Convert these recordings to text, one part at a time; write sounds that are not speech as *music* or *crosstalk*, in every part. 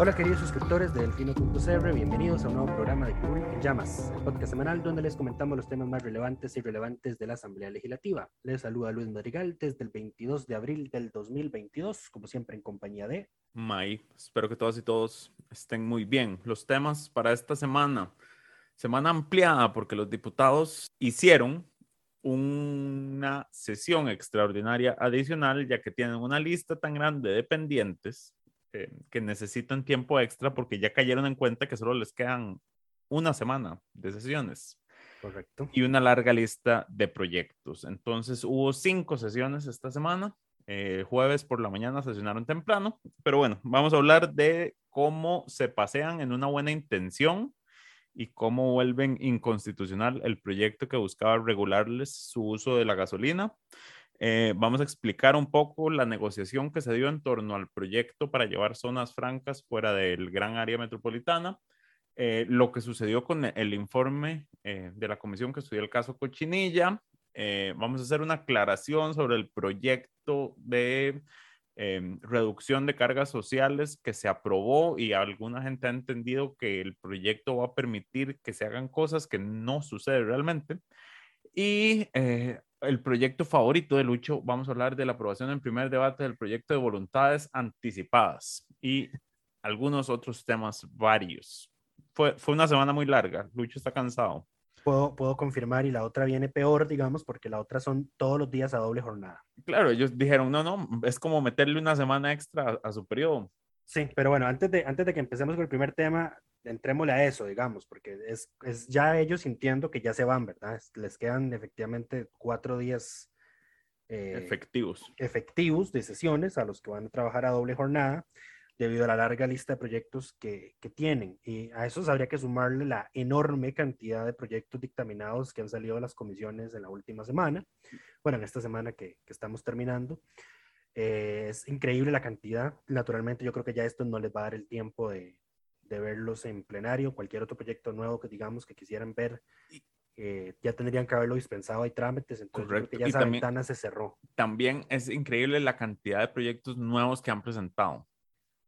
Hola queridos suscriptores de Delfino.cr, bienvenidos a un nuevo programa de Curul en Llamas, el podcast semanal donde les comentamos los temas más relevantes y relevantes de la Asamblea Legislativa. Les saluda Luis Madrigal desde el 22 de abril del 2022, como siempre en compañía de... May, espero que todas y todos estén muy bien. Los temas para esta semana, semana ampliada porque los diputados hicieron una sesión extraordinaria adicional ya que tienen una lista tan grande de pendientes eh, que necesitan tiempo extra porque ya cayeron en cuenta que solo les quedan una semana de sesiones. Correcto. Y una larga lista de proyectos. Entonces hubo cinco sesiones esta semana. Eh, jueves por la mañana sesionaron temprano. Pero bueno, vamos a hablar de cómo se pasean en una buena intención y cómo vuelven inconstitucional el proyecto que buscaba regularles su uso de la gasolina. Eh, vamos a explicar un poco la negociación que se dio en torno al proyecto para llevar zonas francas fuera del gran área metropolitana, eh, lo que sucedió con el informe eh, de la comisión que estudió el caso Cochinilla. vamos a hacer una aclaración sobre el proyecto de reducción de cargas sociales que se aprobó y alguna gente ha entendido que el proyecto va a permitir que se hagan cosas que no suceden realmente. Y el proyecto favorito de Lucho, vamos a hablar de la aprobación en primer debate del proyecto de voluntades anticipadas y algunos otros temas varios. Fue, fue una semana muy larga, Lucho está cansado. Puedo, puedo confirmar y la otra viene peor, digamos, porque la otra son todos los días a doble jornada. Claro, ellos dijeron, no, no, es como meterle una semana extra a su periodo. Sí, pero bueno, antes de, antes de que empecemos con el primer tema, entrémosle a eso, digamos, porque es, es ya ellos sintiendo que ya se van, ¿verdad? Les quedan efectivamente cuatro días eh, efectivos. efectivos de sesiones a los que van a trabajar a doble jornada debido a la larga lista de proyectos que, que tienen. Y a eso habría que sumarle la enorme cantidad de proyectos dictaminados que han salido de las comisiones en la última semana, bueno, en esta semana que, que estamos terminando. Eh, es increíble la cantidad. Naturalmente, yo creo que ya esto no les va a dar el tiempo de, de verlos en plenario, cualquier otro proyecto nuevo que digamos que quisieran ver, eh, ya tendrían que haberlo dispensado, hay trámites, entonces que ya esa ventana se cerró. También es increíble la cantidad de proyectos nuevos que han presentado.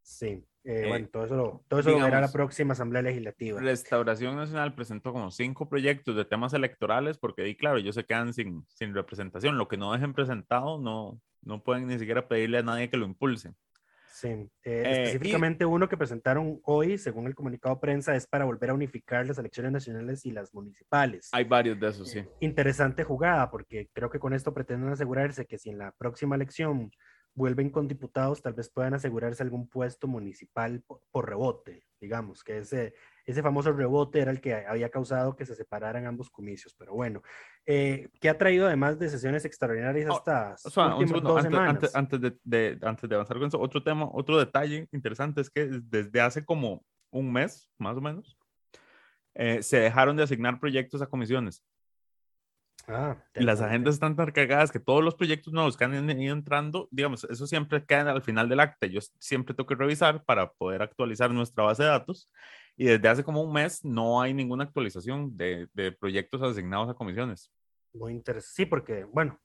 Sí, eh, bueno, todo eso, lo, todo eso lo verá la próxima Asamblea Legislativa. Restauración Nacional presentó como cinco proyectos de temas electorales porque, y claro, ellos se quedan sin, sin representación. Lo que no dejen presentado, no, no pueden ni siquiera pedirle a nadie que lo impulse. Sí, eh, eh, específicamente uno que presentaron hoy, según el comunicado de prensa, es para volver a unificar las elecciones nacionales y las municipales. Hay varios de esos, sí. Eh, interesante jugada, porque creo que con esto pretenden asegurarse que si en la próxima elección vuelven con diputados, tal vez puedan asegurarse algún puesto municipal por, rebote, digamos, que ese, ese famoso rebote era el que había causado que se separaran ambos comicios. Pero bueno, eh, ¿qué ha traído además de sesiones extraordinarias oh, estas últimas dos antes, semanas? Antes, de, antes de avanzar con eso, otro tema, otro detalle interesante es que desde hace como un mes, más o menos, eh, se dejaron de asignar proyectos a comisiones. Ah, las agendas están tan cargadas que todos los proyectos nuevos que han ido entrando, digamos, eso siempre queda al final del acta. Yo siempre tengo que revisar para poder actualizar nuestra base de datos y desde hace como un mes no hay ninguna actualización de, de proyectos asignados a comisiones. Muy interesante. Sí, porque, bueno,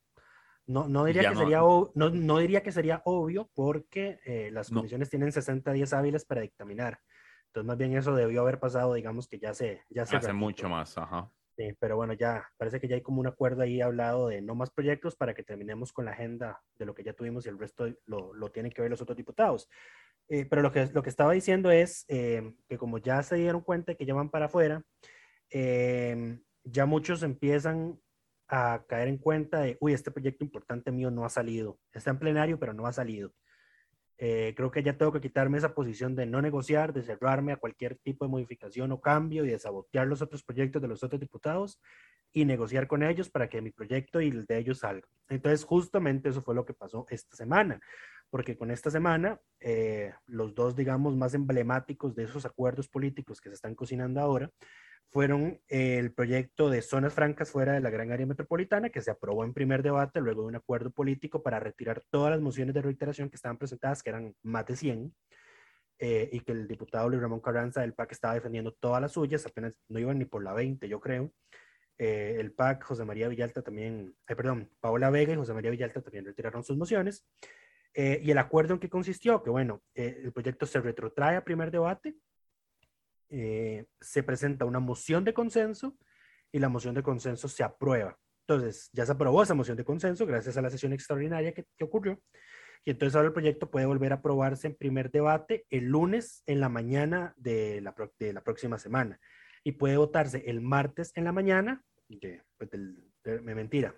no, no, diría que no, sería, no, no, diría que sería obvio porque eh, las comisiones tienen 60 días hábiles para dictaminar. Entonces, más bien eso debió haber pasado, digamos que ya se... Ya se Hace mucho más, ajá. Sí, pero bueno, ya parece que ya hay como un acuerdo ahí hablado de no más proyectos para que terminemos con la agenda de lo que ya tuvimos y el resto lo, lo tienen que ver los otros diputados. Eh, pero lo que, lo que estaba diciendo es eh, que como ya se dieron cuenta que ya van para afuera, eh, ya muchos empiezan a caer en cuenta de, uy, este proyecto importante mío no ha salido. Está en plenario, pero no ha salido. Eh, creo que ya tengo que quitarme esa posición de no negociar, de cerrarme a cualquier tipo de modificación o cambio y de sabotear los otros proyectos de los otros diputados y negociar con ellos para que mi proyecto y el de ellos salga. Entonces, justamente eso fue lo que pasó esta semana, porque con esta semana, eh, los dos, digamos, más emblemáticos de esos acuerdos políticos que se están cocinando ahora fueron el proyecto de zonas francas fuera de la gran área metropolitana, que se aprobó en primer debate luego de un acuerdo político para retirar todas las mociones de reiteración que estaban presentadas, que eran más de 100, eh, y que el diputado Luis Ramón Carranza del PAC estaba defendiendo todas las suyas, apenas no iban ni por la 20, yo creo. Eh, el PAC, José María Villalta también, eh, perdón, Paola Vega y José María Villalta también retiraron sus mociones. Y el acuerdo en que consistió, que bueno, el proyecto se retrotrae a primer debate, eh, se presenta una moción de consenso y la moción de consenso se aprueba. Entonces, ya se aprobó esa moción de consenso gracias a la sesión extraordinaria que, ocurrió. Y entonces ahora el proyecto puede volver a aprobarse en primer debate el lunes en la mañana de la, de la próxima semana. Y puede votarse el martes en la mañana, de, pues me mentira.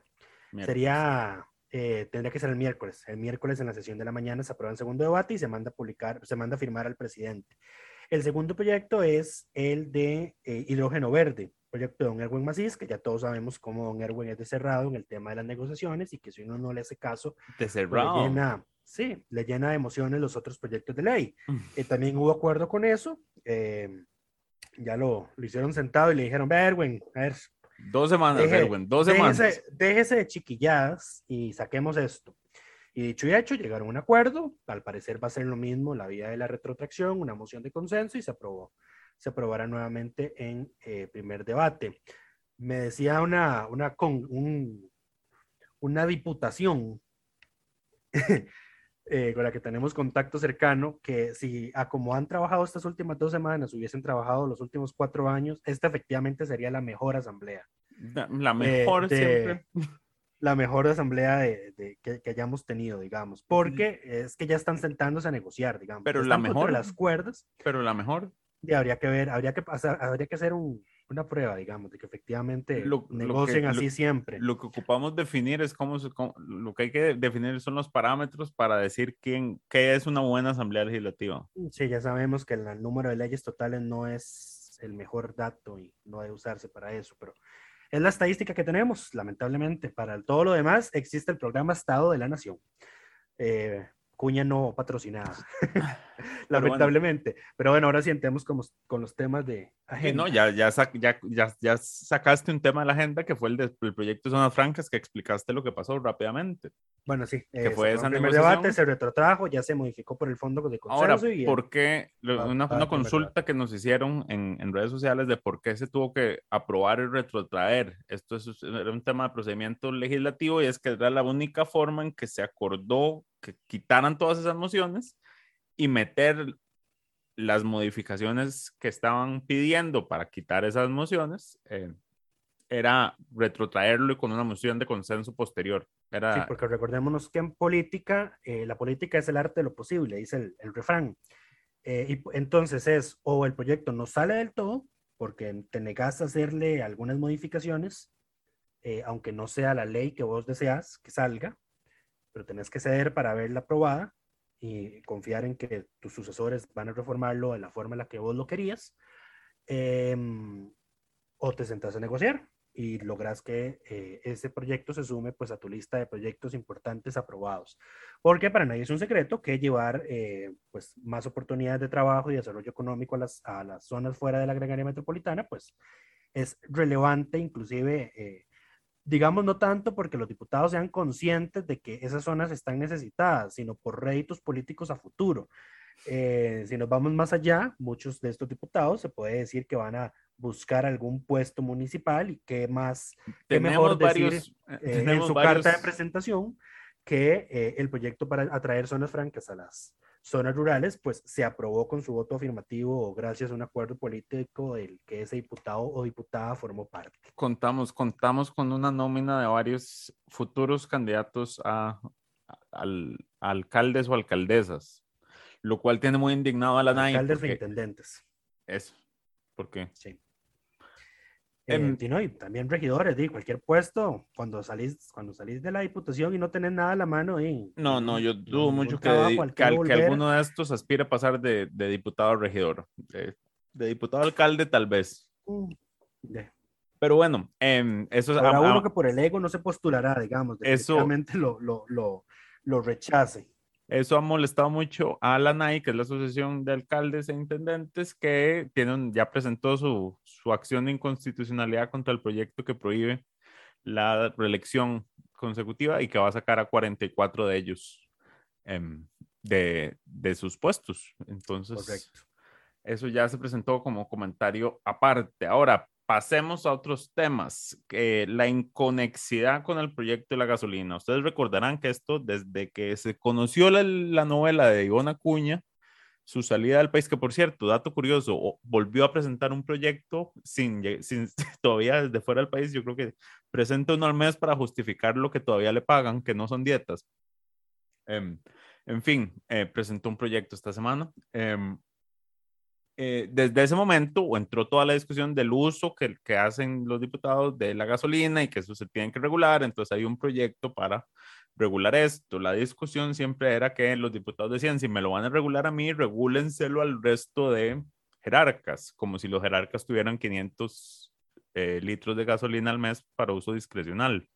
Sería, eh, tendría que ser el miércoles. El miércoles en la sesión de la mañana se aprueba en segundo debate y se manda a publicar, se manda a firmar al presidente. El segundo proyecto es el de eh, hidrógeno verde, proyecto de don Erwin Macís, que ya todos sabemos cómo don Erwin es de cerrado en el tema de las negociaciones y que si uno no le hace caso, de pues, cerrado. le llena, sí, le llena de emociones los otros proyectos de ley. Mm. Eh, también hubo acuerdo con eso. Eh, ya lo, lo, hicieron sentado y le dijeron, Erwin, a ver. Dos semanas, Erwin, dos semanas. Déjese, déjese de chiquilladas y saquemos esto. Y dicho y hecho, llegaron a un acuerdo, al parecer va a ser lo mismo la vía de la retrotracción, una moción de consenso y se aprobó. Se aprobará nuevamente en eh, primer debate. Me decía una, una, con, un, una diputación *laughs* eh, con la que tenemos contacto cercano, que si a como han trabajado estas últimas dos semanas, hubiesen trabajado los últimos cuatro años, esta efectivamente sería la mejor asamblea. La, mejor eh, siempre la mejor asamblea de, que, hayamos tenido, digamos, porque es que ya están sentándose a negociar, digamos. Pero la mejor. Las cuerdas. Pero la mejor. Y habría que ver, habría que pasar, habría que hacer una prueba, digamos, de que efectivamente lo, negocien así siempre. Lo que ocupamos definir es cómo, lo que hay que definir son los parámetros para decir quién, qué es una buena asamblea legislativa. Sí, ya sabemos que el número de leyes totales no es el mejor dato y no debe usarse para eso, pero es la estadística que tenemos, lamentablemente. Para todo lo demás existe el programa Estado de la Nación. Eh, cuña no patrocinada, *laughs* lamentablemente. Pero bueno, ahora sí entremos con, con los temas de agenda. no, ya, ya, ya, ya, sacaste un tema de la agenda que fue el del proyecto de Zonas Francas, que explicaste lo que pasó rápidamente. Bueno, sí. Que eh, fue esa el primer debate, se retrotrajo, ya se modificó por el fondo de consenso. Ahora, y ¿por qué? Una, una consulta que nos hicieron en, en, redes sociales de por qué se tuvo que aprobar y retrotraer. Esto es, era un tema de procedimiento legislativo y es que era la única forma en que se acordó que quitaran todas esas mociones y meter las modificaciones que estaban pidiendo para quitar esas mociones, eh, era retrotraerlo con una moción de consenso posterior. Era... Porque recordémonos que en política, eh, la política es el arte de lo posible, dice el, el refrán. Eh, y entonces es, o el proyecto no sale del todo, porque te negas a hacerle algunas modificaciones, aunque no sea la ley que vos deseas que salga, pero tenés que ceder para verla aprobada y confiar en que tus sucesores van a reformarlo de la forma en la que vos lo querías, em, o te sentás a negociar y logras que eh, ese proyecto se sume pues a tu lista de proyectos importantes aprobados. Porque para nadie es un secreto que llevar eh, pues más oportunidades de trabajo y desarrollo económico a las, a las zonas fuera de la gran área metropolitana pues es relevante inclusive eh, digamos no tanto porque los diputados sean conscientes de que esas zonas están necesitadas, sino por réditos políticos a futuro. Eh, si nos vamos más allá, muchos de estos diputados se puede decir que van a buscar algún puesto municipal y qué más, qué mejor decir eh, eh, en su carta de presentación que el proyecto para atraer zonas francas a las, zonas rurales, pues se aprobó con su voto afirmativo o gracias a un acuerdo político del que ese diputado o diputada formó parte. Contamos, contamos con una nómina de varios futuros candidatos a, alcaldes o alcaldesas, lo cual tiene muy indignado a la NAI. Alcaldes e intendentes. Eso. ¿Por qué? Sí. Eh, y también regidores, di, cualquier puesto, cuando salís, cuando salís de la diputación y no tenés nada a la mano, y, No, no, yo dudo mucho que, que que alguno de estos aspire a pasar de, de diputado a regidor. Eh, de diputado a alcalde, tal vez. Mm, de- Pero bueno, em, eso es. Habrá uno que por el ego no se postulará, digamos, Eso- lo, lo, lo, lo rechace. Eso ha molestado mucho a la NAI, que es la Asociación de Alcaldes e Intendentes, que tiene un- ya presentó su, su acción de inconstitucionalidad contra el proyecto que prohíbe la reelección consecutiva y que va a sacar a 44 de ellos em, de, de sus puestos. Entonces, Correcto. eso ya se presentó como comentario aparte. Ahora, pasemos a otros temas. que la inconexidad con el proyecto de la gasolina. Ustedes recordarán que esto, desde que se conoció la, la novela de Ivona Cuña, su salida del país, que por cierto, dato curioso, volvió a presentar un proyecto sin, sin *laughs* todavía desde fuera del país. Yo creo que presenta uno al mes para justificar lo que todavía le pagan, que no son dietas. Em, en fin, eh, presentó un proyecto esta semana. Em, eh, desde ese momento entró toda la discusión del uso que, que hacen los diputados de la gasolina y que eso se tiene que regular. Entonces hay un proyecto para regular esto. La discusión siempre era que los diputados decían, si me lo van a regular a mí, regúlenselo al resto de jerarcas, como si los jerarcas tuvieran 500 eh, litros de gasolina al mes para uso discrecional.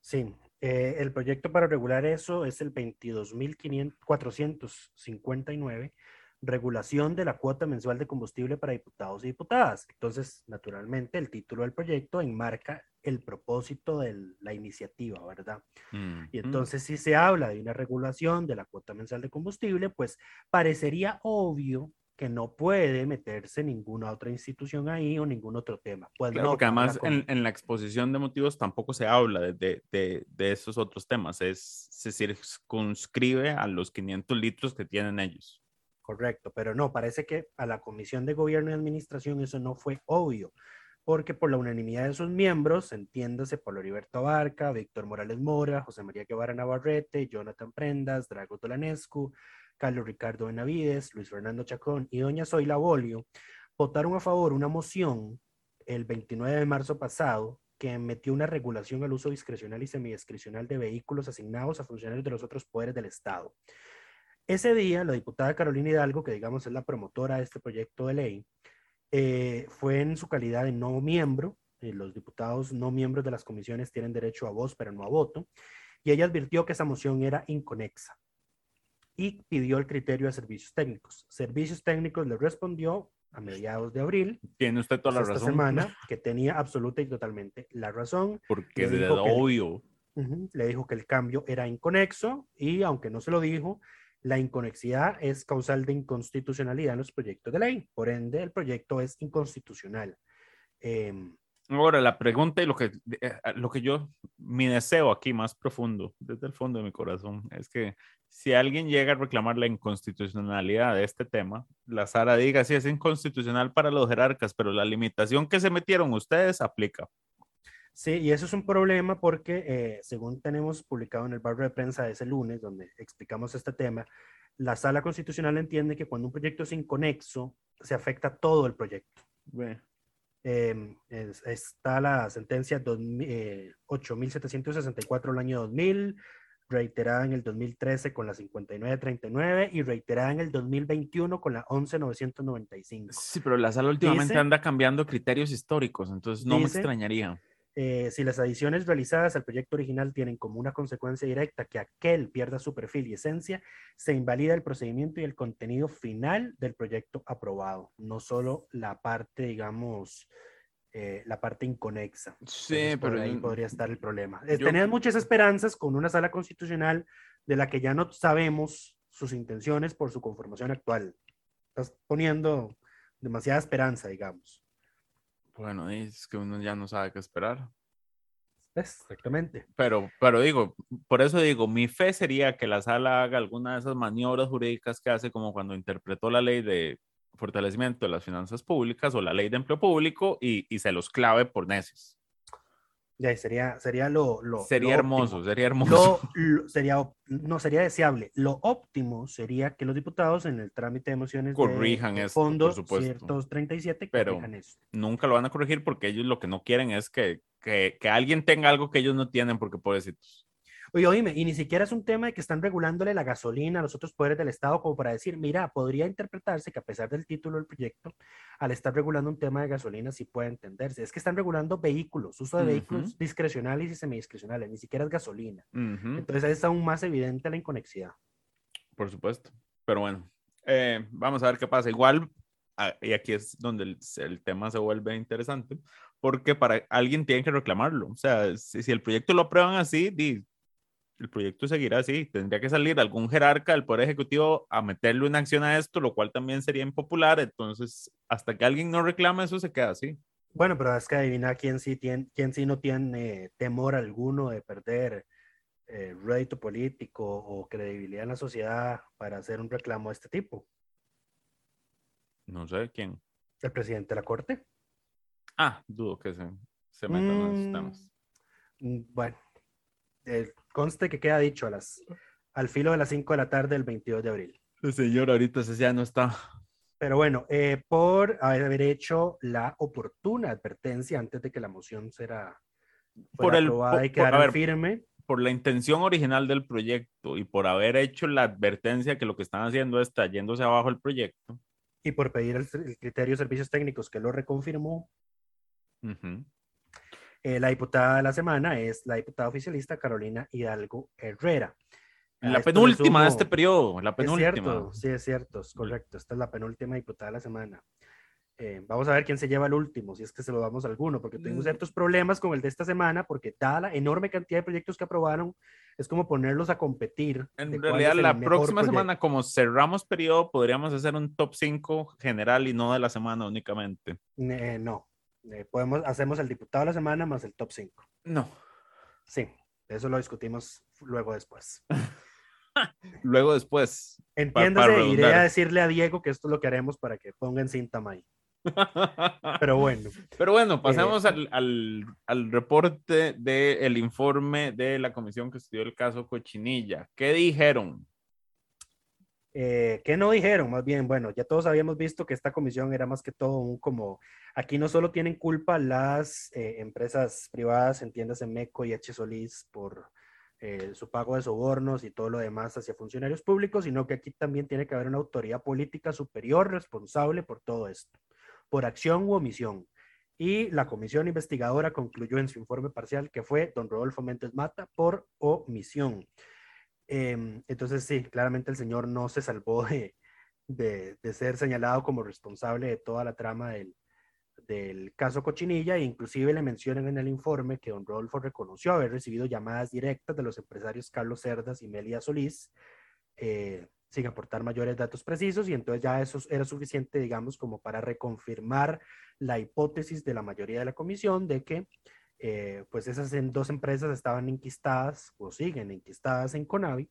Sí, eh, el proyecto para regular eso es el 22.459, regulación de la cuota mensual de combustible para diputados y diputadas. Entonces, naturalmente, el título del proyecto enmarca el propósito de la iniciativa, ¿verdad? Y Ujú. entonces, si se habla de una regulación de la cuota mensual de combustible, pues parecería obvio que no puede meterse ninguna otra institución ahí o ningún otro tema. Pues Claro, no, porque además en, en la exposición de motivos tampoco se habla de, de, de, de esos otros temas, es, se circunscribe a los 500 litros que tienen ellos. Correcto, pero no, parece que a la Comisión de Gobierno y Administración eso no fue obvio, porque por la unanimidad de sus miembros, entiéndase por Heriberto Abarca, Víctor Morales Mora, José María Guevara Navarrete, Jonathan Prendas, Drago Tolanescu, Carlos Ricardo Benavides, Luis Fernando Chacón y doña Zoila Bolio, votaron a favor una moción el 29 de marzo pasado que metió una regulación al uso discrecional y semidiscrecional de vehículos asignados a funcionarios de los otros poderes del Estado. Ese día, la diputada Carolina Hidalgo, que digamos es la promotora de este proyecto de ley, eh, fue en su calidad de no miembro. eh, los diputados no miembros de las comisiones tienen derecho a voz, pero no a voto. Y ella advirtió que esa moción era inconexa y pidió el criterio de servicios técnicos. Servicios técnicos le respondió a mediados de abril, Tiene usted toda la esta razón. semana, que tenía absoluta y totalmente la razón. Porque es obvio. Ujú, Le dijo que el cambio era inconexo y aunque no se lo dijo, la inconexidad es causal de inconstitucionalidad en los proyectos de ley. Por ende, el proyecto es inconstitucional. Em, Ahora, la pregunta y lo que, eh, lo que yo, mi deseo aquí más profundo, desde el fondo de mi corazón, es que si alguien llega a reclamar la inconstitucionalidad de este tema, la Sara diga, sí, es inconstitucional para los jerarcas, pero la limitación que se metieron ustedes aplica. Sí, y eso es un problema porque, eh, según tenemos publicado en el barrio de prensa de ese lunes, donde explicamos este tema, la sala constitucional entiende que cuando un proyecto es inconexo, se afecta todo el proyecto. Ve. Eh, es- está la sentencia 2000, eh, 8.764 del año 2000, reiterada en el 2013 con la 5939 y reiterada en el 2021 con la 11995. Sí, pero la sala últimamente Dice- anda cambiando criterios históricos, entonces no me Dice- extrañaría. Eh, si las adiciones realizadas al proyecto original tienen como una consecuencia directa que aquel pierda su perfil y esencia, se invalida el procedimiento y el contenido final del proyecto aprobado, no solo la parte, digamos, eh, la parte inconexa. Sí, Entonces, pero ahí podría estar el problema. Eh, yo- Tenías muchas esperanzas con una sala constitucional de la que ya no sabemos sus intenciones por su conformación actual. Estás poniendo demasiada esperanza, digamos. Bueno, es que uno ya no sabe qué esperar. Exactamente. Pero, pero digo, por eso digo, mi fe sería que la sala haga alguna de esas maniobras jurídicas que hace como cuando interpretó la ley de fortalecimiento de las finanzas públicas o la ley de empleo público y, y se los clave por necios. Ya, sería, sería lo, lo Sería lo hermoso, óptimo. sería hermoso. Lo, *laughs* lo- sería, no sería deseable. Lo óptimo sería que los diputados en el trámite de mociones de- Corrijan de esto, por supuesto. 137 Pero- corrijan eso. Nunca lo van a corregir porque ellos lo que no quieren es que, que, que alguien tenga algo que ellos no tienen, porque pobrecitos. Oye, oíme, y ni siquiera es un tema de que están regulándole la gasolina a los otros poderes del Estado como para decir, mira, podría interpretarse que a pesar del título del proyecto, al estar regulando un tema de gasolina sí puede entenderse. Es que están regulando vehículos, uso de Ujú. vehículos discrecionales y semidiscrecionales, ni siquiera es gasolina. Ujú. Entonces es aún más evidente la inconexidad. Por supuesto. Pero bueno, eh, vamos a ver qué pasa. Igual, ah, y aquí es donde el, el tema se vuelve interesante, porque para alguien tiene que reclamarlo. O sea, si, si el proyecto lo aprueban así, di, el proyecto seguirá así. Tendría que salir algún jerarca del Poder Ejecutivo a meterle una acción a esto, lo cual también sería impopular. Entonces, hasta que alguien no reclame, eso se queda así. Bueno, pero es que adivina quién sí, tiene, quién sí no tiene temor alguno de perder eh, rédito político o credibilidad en la sociedad para hacer un reclamo de este tipo. No sé quién. El presidente de la Corte. Ah, dudo que se, se metan en esos Mm, temas. Mm, Bueno, eh, conste que queda dicho a las, al filo de las 5 de la tarde del 22 de abril. El señor ahorita ese ya no está. Pero bueno, eh, por haber hecho la oportuna advertencia antes de que la moción será Por el- aprobada y quedara ver, firme. por la intención original del proyecto y por haber hecho la advertencia que lo que están haciendo está yéndose abajo el proyecto. y por pedir el, el criterio de servicios técnicos que lo reconfirmó, Ujú. Eh, la diputada de la semana es la diputada oficialista Carolina Hidalgo Herrera. La penúltima de este periodo, la Es penúltima. cierto, sí, es cierto, es correcto. Esta es la penúltima diputada de la semana. Eh, vamos a ver quién se lleva el último, si es que se lo damos a alguno, porque tuvimos Mm. ciertos problemas con el de esta semana, porque dada la enorme cantidad de proyectos que aprobaron, es como ponerlos a competir. En realidad, es la próxima proyecto. semana, como cerramos periodo, podríamos hacer un top 5 general y no de la semana únicamente. Eh, no, Eh, podemos, hacemos el diputado de la semana más el top 5. No. Sí, eso lo discutimos luego después. *laughs* Luego después. Entiéndase, iré a decirle a Diego que esto es lo que haremos para que ponga en cinta ahí. *laughs* Pero bueno, Pero bueno, pasemos Eh, al, al, al reporte del informe de la comisión que estudió el caso Cochinilla. ¿Qué dijeron? Eh, ¿qué no dijeron? Más bien, bueno, ya todos habíamos visto que esta comisión era más que todo un como, aquí no solo tienen culpa las eh, empresas privadas, entiéndase Meco y H. Solís por eh, su pago de sobornos y todo lo demás hacia funcionarios públicos, sino que aquí también tiene que haber una autoridad política superior responsable por todo esto, por acción u omisión. Y la comisión investigadora concluyó en su informe parcial que fue don Rodolfo Méndez Mata por omisión. Em, entonces, sí, claramente el señor no se salvó de, de, de ser señalado como responsable de toda la trama del, del caso Cochinilla. E inclusive le mencionan en el informe que don Rodolfo reconoció haber recibido llamadas directas de los empresarios Carlos Cerdas y Melia Solís eh, sin aportar mayores datos precisos. Y entonces ya eso era suficiente, digamos, como para reconfirmar la hipótesis de la mayoría de la comisión de que eh, pues esas dos empresas estaban enquistadas o siguen enquistadas en Conavi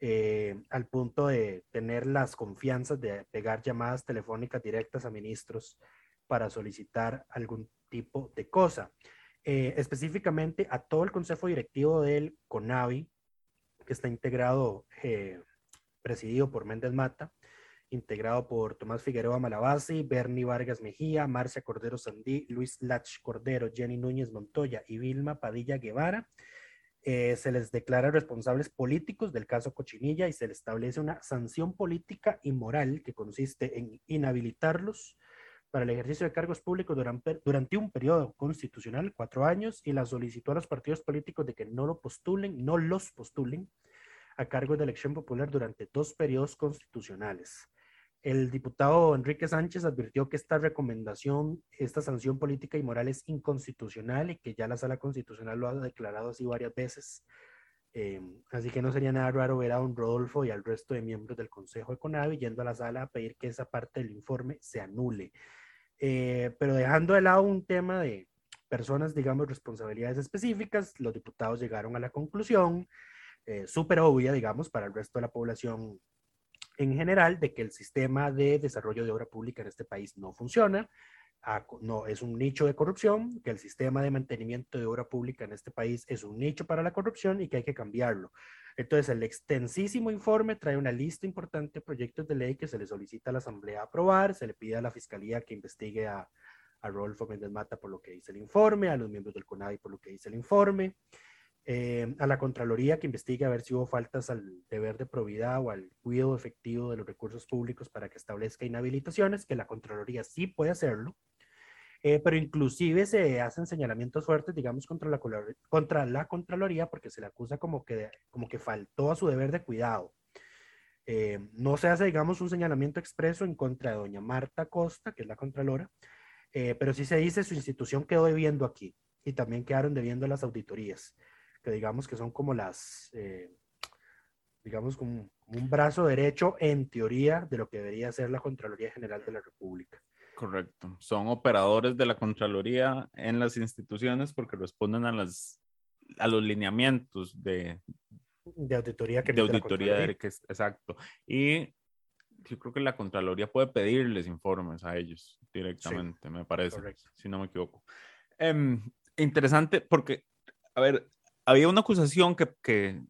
eh, al punto de tener las confianzas de pegar llamadas telefónicas directas a ministros para solicitar algún tipo de cosa. Eh, específicamente a todo el consejo directivo del CONAVI, que está integrado, eh, presidido por Méndez Mata, integrado por Tomás Figueroa Malabasi, Bernie Vargas Mejía, Marcia Cordero Sandí, Luis Lach Cordero, Jenny Núñez Montoya y Vilma Padilla Guevara. Eh, se les declara responsables políticos del caso Cochinilla y se les establece una sanción política y moral que consiste en inhabilitarlos para el ejercicio de cargos públicos durante, durante un periodo constitucional, cuatro años, y la solicitó a los partidos políticos de que no lo postulen, no los postulen a cargos de elección popular durante dos periodos constitucionales. El diputado Enrique Sánchez advirtió que esta recomendación, esta sanción política y moral es inconstitucional y que ya la sala constitucional lo ha declarado así varias veces. Eh, así que no sería nada raro ver a don Rodolfo y al resto de miembros del Consejo de Conavi yendo a la sala a pedir que esa parte del informe se anule. Eh, pero dejando de lado un tema de personas, digamos, responsabilidades específicas, los diputados llegaron a la conclusión, eh, súper obvia, digamos, para el resto de la población en general, de que el sistema de desarrollo de obra pública en este país no funciona. no, es un nicho de corrupción, que el sistema de mantenimiento de obra pública en este país es un nicho para la corrupción y que hay que cambiarlo. Entonces, el extensísimo informe trae una lista importante de proyectos de ley que se le solicita a la Asamblea aprobar, se le pide a la Fiscalía que investigue a, a Rodolfo Méndez Mata por lo que dice el informe, a los miembros del CONADI por lo que dice el informe, eh, a la Contraloría que investigue a ver si hubo faltas al deber de probidad o al cuidado efectivo de los recursos públicos para que establezca inhabilitaciones, que la Contraloría sí puede hacerlo, eh, pero inclusive se hacen señalamientos fuertes, digamos, contra la, contra la Contraloría porque se le acusa como que, como que faltó a su deber de cuidado. Eh, no se hace, digamos, un señalamiento expreso en contra de doña Marta Costa, que es la Contralora, pero sí se dice su institución quedó debiendo aquí y también quedaron debiendo las auditorías que digamos que son como las, eh, digamos, como un brazo derecho en teoría de lo que debería ser la Contraloría General de la República. Correcto. Son operadores de la Contraloría en las instituciones porque responden a, las, a los lineamientos de, de auditoría que de auditoría de, exacto. Y yo creo que la Contraloría puede pedirles informes a ellos directamente, me parece, si no me equivoco. Em, interesante porque, a ver, había una acusación que, que,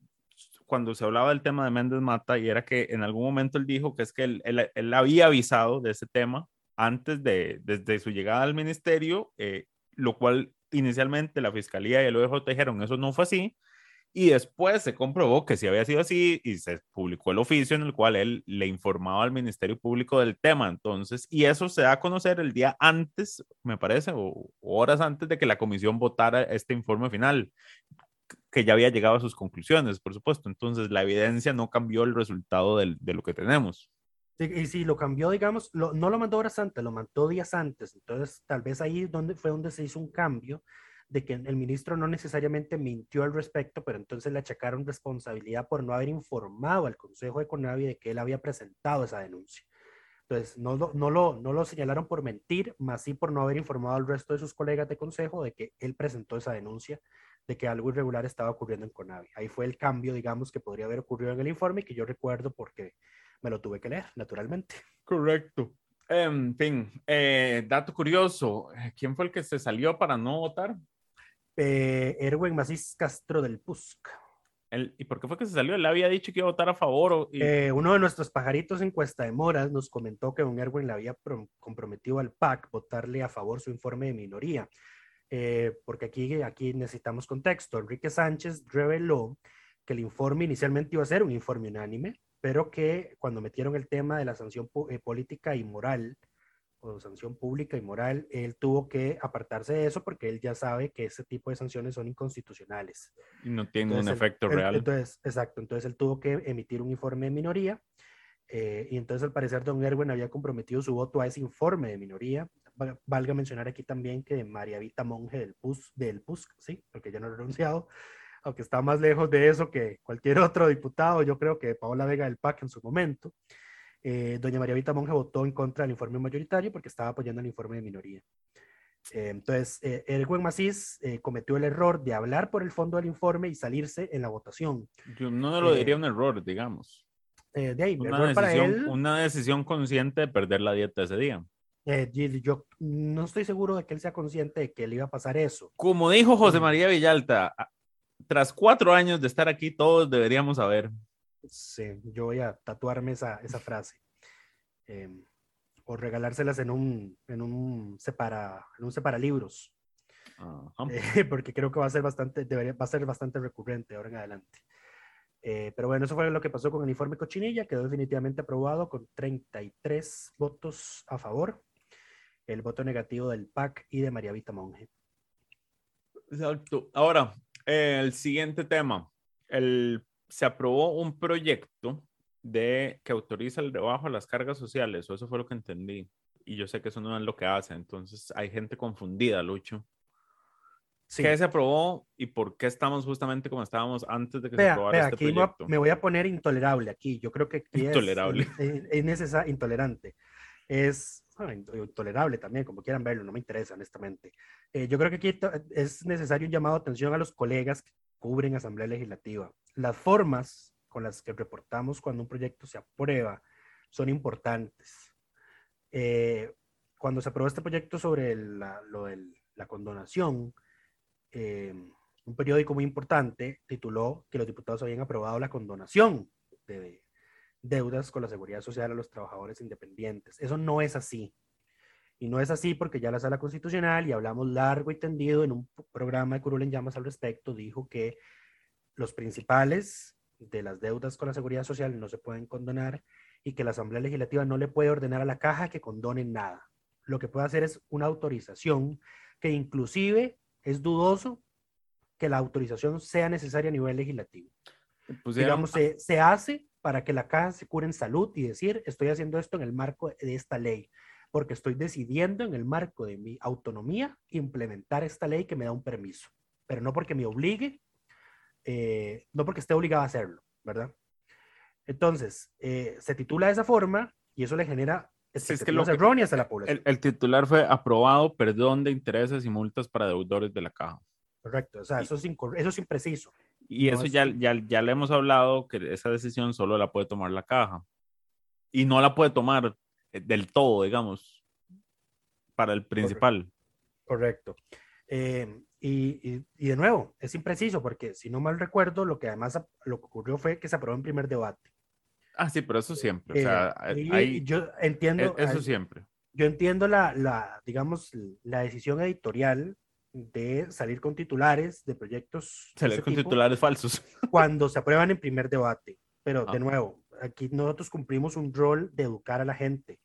cuando se hablaba del tema de Méndez Mata y era que en algún momento él dijo que es que él, él, había avisado de ese tema antes de desde su llegada al ministerio, eh, lo cual inicialmente la fiscalía y el OEJ dijeron eso no fue así y después se comprobó que sí había sido así y se publicó el oficio en el cual él le informaba al Ministerio Público del tema. Entonces, y eso se da a conocer el día antes, me parece, o horas antes de que la comisión votara este informe final que ya había llegado a sus conclusiones, por supuesto. Entonces, la evidencia no cambió el resultado de lo que tenemos. y si lo cambió, digamos, no lo mandó horas antes, lo mandó días antes. Entonces, tal vez ahí donde, fue donde se hizo un cambio de que el ministro no necesariamente mintió al respecto, pero entonces le achacaron responsabilidad por no haber informado al Consejo de Conavi de que él había presentado esa denuncia. Entonces, no, no, lo, no lo señalaron por mentir, más sí por no haber informado al resto de sus colegas de consejo de que él presentó esa denuncia de que algo irregular estaba ocurriendo en Conavi. Ahí fue el cambio, digamos, que podría haber ocurrido en el informe y que yo recuerdo porque me lo tuve que leer, naturalmente. Correcto. En fin, eh, dato curioso, ¿quién fue el que se salió para no votar? Eh, Erwin Macís Castro del PUSC. ¿Y por qué fue que se salió? Él había dicho que iba a votar a favor. Eh, uno de nuestros pajaritos en Cuesta de Moras nos comentó que don Erwin le había comprometido al PAC votarle a favor su informe de minoría. Eh, porque aquí, aquí necesitamos contexto. Enrique Sánchez reveló que el informe inicialmente iba a ser un informe unánime, pero que cuando metieron el tema de la sanción eh, política y moral, o sanción pública y moral, él tuvo que apartarse de eso porque él ya sabe que ese tipo de sanciones son inconstitucionales. Y no tienen un efecto real. Entonces, exacto, entonces él tuvo que emitir un informe de minoría eh, y entonces al parecer don Erwin había comprometido su voto a ese informe de minoría valga mencionar aquí también que María Vita Monge del PUS, del PUSC, sí, porque ya no he renunciado, aunque está más lejos de eso que cualquier otro diputado, yo creo que Paola Vega del PAC en su momento. Eh, doña María Vita Monge votó en contra del informe mayoritario porque estaba apoyando el informe de minoría. Eh, entonces, eh, Erwin Macís eh, cometió el error de hablar por el fondo del informe y salirse en la votación. Yo no lo diría un error, digamos. De ahí, una, decisión, para él, una decisión consciente de perder la dieta ese día. Eh, yo no estoy seguro de que él sea consciente de que le iba a pasar eso. Como dijo José María Villalta, tras cuatro años de estar aquí, todos deberíamos saber. Sí, yo voy a tatuarme esa, esa frase. Em, o regalárselas en un, en un separa, en un separa libros. *laughs* Eh, porque creo que va a ser bastante, debería, va a ser bastante recurrente ahora en adelante. Eh, pero bueno, eso fue lo que pasó con el informe Cochinilla, quedó definitivamente aprobado con 33 votos a favor el voto negativo del PAC y de María Vita Monge. Exacto. Ahora, el siguiente tema. El, se aprobó un proyecto de que autoriza el rebajo a las cargas sociales, o eso fue lo que entendí. Y yo sé que eso no es lo que hace, entonces hay gente confundida, Lucho. ¿Qué se aprobó y por qué estamos justamente como estábamos antes de que se aprobara este aquí proyecto? Me voy a poner intolerable aquí. Yo creo que aquí intolerable. es, es, necesario, intolerante. Es intolerable también, como quieran verlo, no me interesa honestamente. Eh, yo creo que aquí es necesario un llamado de atención a los colegas que cubren Asamblea Legislativa. Las formas con las que reportamos cuando un proyecto se aprueba son importantes. Eh, cuando se aprobó este proyecto sobre la, lo de la condonación, eh, un periódico muy importante tituló que los diputados habían aprobado la condonación de deudas con la seguridad social a los trabajadores independientes. Eso no es así. Y no es así porque ya la sala constitucional, y hablamos largo y tendido en un programa de Curul en Llamas al respecto, dijo que los principales de las deudas con la seguridad social no se pueden condonar y que la Asamblea Legislativa no le puede ordenar a la caja que condone nada. Lo que puede hacer es una autorización que inclusive es dudoso que la autorización sea necesaria a nivel legislativo. Pues Digamos, se, se hace para que la caja se cure en salud y decir, estoy haciendo esto en el marco de esta ley, porque estoy decidiendo en el marco de mi autonomía implementar esta ley que me da un permiso, pero no porque me obligue, eh, no porque esté obligado a hacerlo, ¿verdad? Entonces, eh, se titula de esa forma y eso le genera es que expectativas lo que- erróneas a la población. el, el titular fue aprobado perdón de intereses y multas para deudores de la caja. Correcto, o sea, eso es, eso es impreciso. Y No eso es- ya, ya, ya le hemos hablado que esa decisión solo la puede tomar la caja. Y no la puede tomar eh, del todo, digamos, para el principal. Correcto. Eh, y, y- y de nuevo, es impreciso porque si no mal recuerdo, lo que además lo que ocurrió fue que se aprobó en primer debate. Ah, sí, pero eso siempre. O Eh, sea, y hay- yo entiendo, e- eso al- siempre. yo entiendo la, la, digamos, la decisión editorial de salir con titulares de proyectos de ese con tipo titulares falsos. *laughs* cuando se aprueban en primer debate. Pero Ah. de nuevo, aquí nosotros cumplimos un rol de educar a la gente.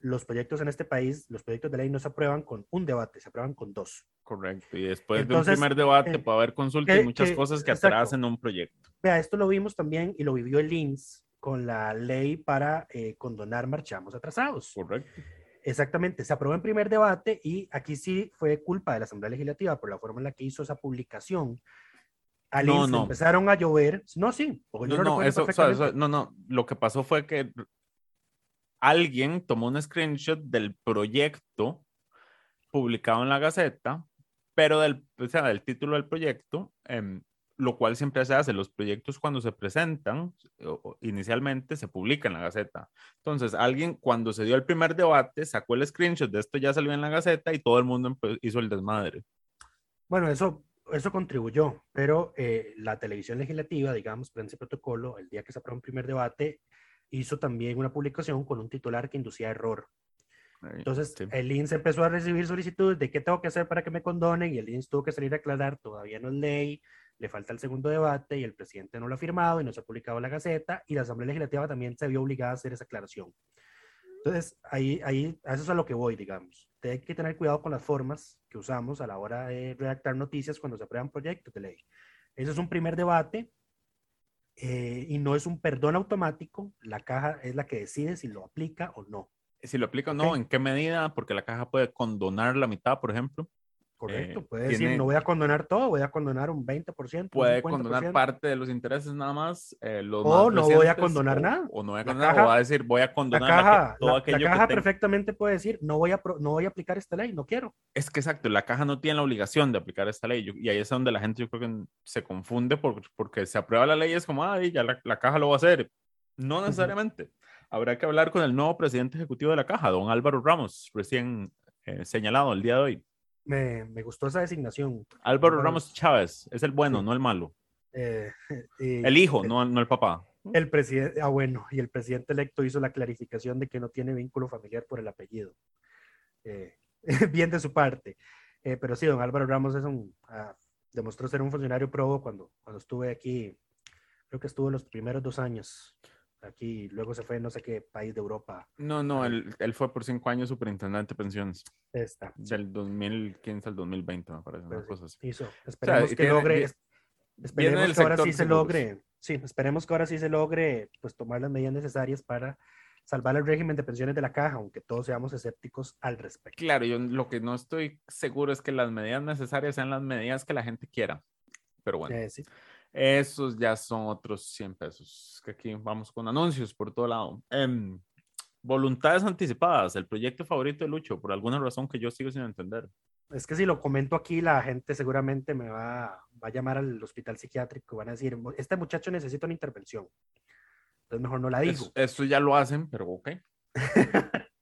Los proyectos en este país, los proyectos de ley no se aprueban con un debate, se aprueban con dos. Correcto. Y después Entonces, de un primer debate eh, puede haber consultas y muchas que- cosas que exacto. atrasen un proyecto. Vea, esto lo vimos también y lo vivió el INS con la ley para eh, condonar marchamos atrasados. Correcto. Exactamente, se aprobó en primer debate y aquí sí fue culpa de la Asamblea Legislativa por la forma en la que hizo esa publicación. Al No, no. empezaron a llover. No, sí, yo No, no, recuerdo eso, o sea, perfectamente. eso- no, no, lo que pasó fue que alguien tomó un screenshot del proyecto publicado en la Gaceta, pero del, o sea, del título del proyecto, em, lo cual siempre se hace. Los proyectos cuando se presentan, inicialmente se publica en la Gaceta. Entonces, alguien cuando se dio el primer debate sacó el screenshot de esto ya salió en la Gaceta y todo el mundo hizo el desmadre. Bueno, eso, eso contribuyó, pero eh, la televisión legislativa, digamos, Prensa y Protocolo, el día que se aprobó en primer debate, hizo también una publicación con un titular que inducía error. Entonces, Sí. el INS empezó a recibir solicitudes de qué tengo que hacer para que me condonen y el INS tuvo que salir a aclarar, todavía no es ley, le falta el segundo debate y el presidente no lo ha firmado y no se ha publicado la Gaceta y la Asamblea Legislativa también se vio obligada a hacer esa aclaración. Entonces, ahí, ahí, a eso es a lo que voy, digamos. Hay que tener cuidado con las formas que usamos a la hora de redactar noticias cuando se aprueban proyectos de ley. Ese es un primer debate eh, y no es un perdón automático. La caja es la que decide si lo aplica o no. Si lo aplica o no, en qué medida, porque la caja puede condonar la mitad, por ejemplo. Correcto. Eh, puede tiene- decir, no voy a condonar todo, voy a condonar un 20%. un puede 50%. condonar parte de los intereses nada más. eh, los O más no voy a condonar o- nada. O no voy a La condonar, caja- o va a decir, voy a La condonar la caja, que- todo la- aquello la que caja tenga. perfectamente puede decir, no voy, a no voy a aplicar esta ley, no quiero. Es que exacto, la caja no tiene la obligación de aplicar esta ley. yo- y ahí es donde la gente yo creo que se confunde por- porque se aprueba la ley y es como, ah, ya la, la caja lo va a hacer. No necesariamente. Habrá que hablar con el nuevo presidente ejecutivo de la caja, don Álvaro Ramos, recién eh, señalado el día de hoy. Me, me gustó esa designación. Álvaro Ramos Chávez es el bueno, Sí. no el malo. Eh, *laughs* y El hijo, no, no el papá. El presidente, ah, bueno, y el presidente electo hizo la clarificación de que no tiene vínculo familiar por el apellido. Eh, *laughs* bien de su parte. Eh, pero sí, don Álvaro Ramos es un, ah, demostró ser un funcionario probo cuando, cuando estuve aquí, creo que estuvo los primeros dos años aquí, luego se fue no sé qué país de Europa. No, no, él, él fue por cinco años superintendente de pensiones. Está. Del 2015 al 2020, me parece. Una Pues, cosa así. hizo. Esperemos que tiene- logre, esperemos que ahora sí se seguros. logre, sí, esperemos que ahora sí se logre, pues tomar las medidas necesarias para salvar el régimen de pensiones de la caja, aunque todos seamos escépticos al respecto. Claro, yo lo que no estoy seguro es que las medidas necesarias sean las medidas que la gente quiera. Pero bueno, Eh, sí. Esos ya son otros 100 pesos. Que aquí vamos con anuncios por todo lado. Em, voluntades anticipadas, el proyecto favorito de Lucho, por alguna razón que yo sigo sin entender. Es que si lo comento aquí, la gente seguramente me va, va a llamar al hospital psiquiátrico, van a decir, este muchacho necesita una intervención. Entonces mejor no la digo. Eso, eso ya lo hacen, pero ok. *laughs*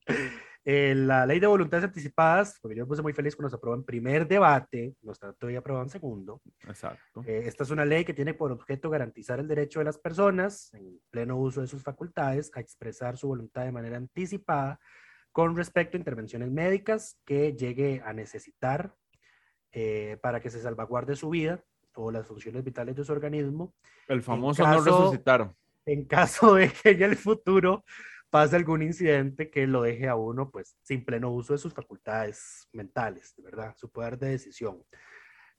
Eh, la ley de voluntades anticipadas, porque yo me puse muy feliz cuando se aprobó en primer debate, no está todavía aprobado en segundo. Exacto. Eh, esta es una ley que tiene por objeto garantizar el derecho de las personas, en pleno uso de sus facultades, a expresar su voluntad de manera anticipada con respecto a intervenciones médicas que llegue a necesitar eh, para que se salvaguarde su vida o las funciones vitales de su organismo. El famoso caso- no resucitar. En caso de que en el futuro pase algún incidente que lo deje a uno pues sin pleno uso de sus facultades mentales, verdad, su poder de decisión.